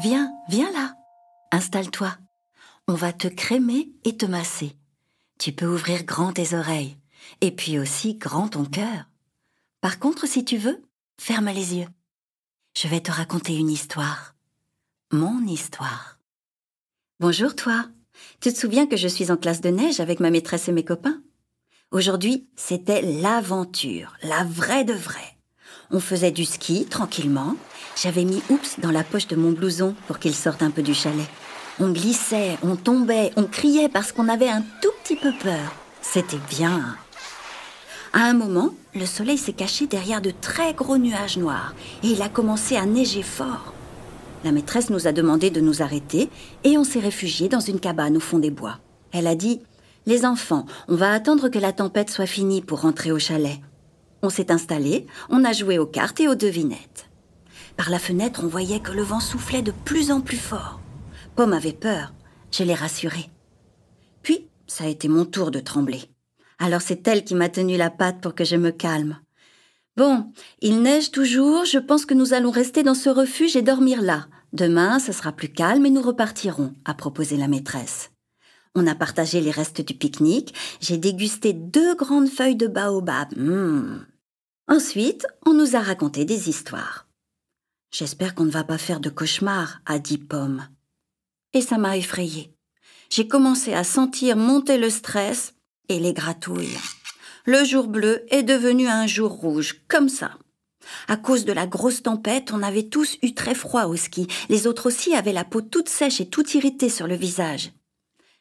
Viens, viens là. Installe-toi. On va te crémer et te masser. Tu peux ouvrir grand tes oreilles et puis aussi grand ton cœur. Par contre, si tu veux, ferme les yeux. Je vais te raconter une histoire. Mon histoire. Bonjour toi. Tu te souviens que je suis en classe de neige avec ma maîtresse et mes copains? Aujourd'hui, c'était l'aventure, la vraie de vraie. On faisait du ski tranquillement. J'avais mis Oups dans la poche de mon blouson pour qu'il sorte un peu du chalet. On glissait, on tombait, on criait parce qu'on avait un tout petit peu peur. C'était bien. À un moment, le soleil s'est caché derrière de très gros nuages noirs et il a commencé à neiger fort. La maîtresse nous a demandé de nous arrêter et on s'est réfugié dans une cabane au fond des bois. Elle a dit Les enfants, on va attendre que la tempête soit finie pour rentrer au chalet. On s'est installé, on a joué aux cartes et aux devinettes. Par la fenêtre, on voyait que le vent soufflait de plus en plus fort. Pomme avait peur, je l'ai rassurée. Puis, ça a été mon tour de trembler. Alors c'est elle qui m'a tenu la patte pour que je me calme. Bon, il neige toujours, je pense que nous allons rester dans ce refuge et dormir là. Demain, ce sera plus calme et nous repartirons, a proposé la maîtresse. On a partagé les restes du pique-nique. J'ai dégusté deux grandes feuilles de baobab. Mmh. Ensuite, on nous a raconté des histoires. J'espère qu'on ne va pas faire de cauchemar, a dit Pomme. Et ça m'a effrayée. J'ai commencé à sentir monter le stress et les gratouilles. Le jour bleu est devenu un jour rouge, comme ça. À cause de la grosse tempête, on avait tous eu très froid au ski. Les autres aussi avaient la peau toute sèche et toute irritée sur le visage.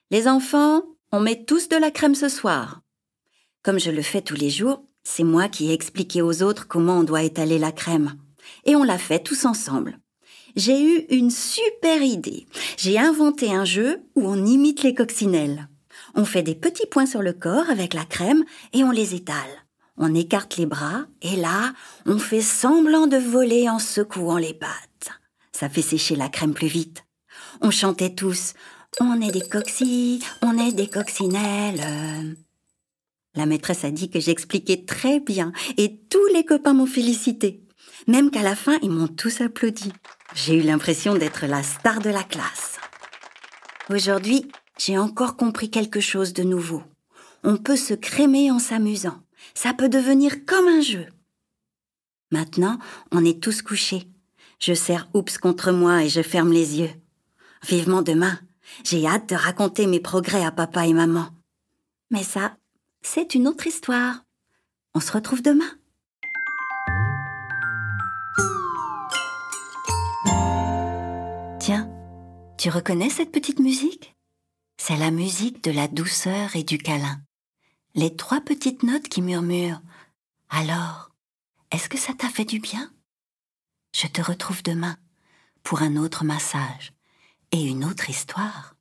Les enfants, on met tous de la crème ce soir. Comme je le fais tous les jours, c'est moi qui ai expliqué aux autres comment on doit étaler la crème. Et on l'a fait tous ensemble. J'ai eu une super idée. J'ai inventé un jeu où on imite les coccinelles. On fait des petits points sur le corps avec la crème et on les étale. On écarte les bras et là, on fait semblant de voler en secouant les pattes. Ça fait sécher la crème plus vite. On chantait tous on est des coxis, on est des coccinelles. La maîtresse a dit que j'expliquais très bien et tous les copains m'ont félicité. Même qu'à la fin, ils m'ont tous applaudi. J'ai eu l'impression d'être la star de la classe. Aujourd'hui, j'ai encore compris quelque chose de nouveau. On peut se crémer en s'amusant. Ça peut devenir comme un jeu. Maintenant, on est tous couchés. Je serre Oups contre moi et je ferme les yeux. Vivement demain, j'ai hâte de raconter mes progrès à papa et maman. Mais ça, c'est une autre histoire. On se retrouve demain. Tiens, tu reconnais cette petite musique? C'est la musique de la douceur et du câlin. Les trois petites notes qui murmurent. Alors, est-ce que ça t'a fait du bien Je te retrouve demain pour un autre massage et une autre histoire.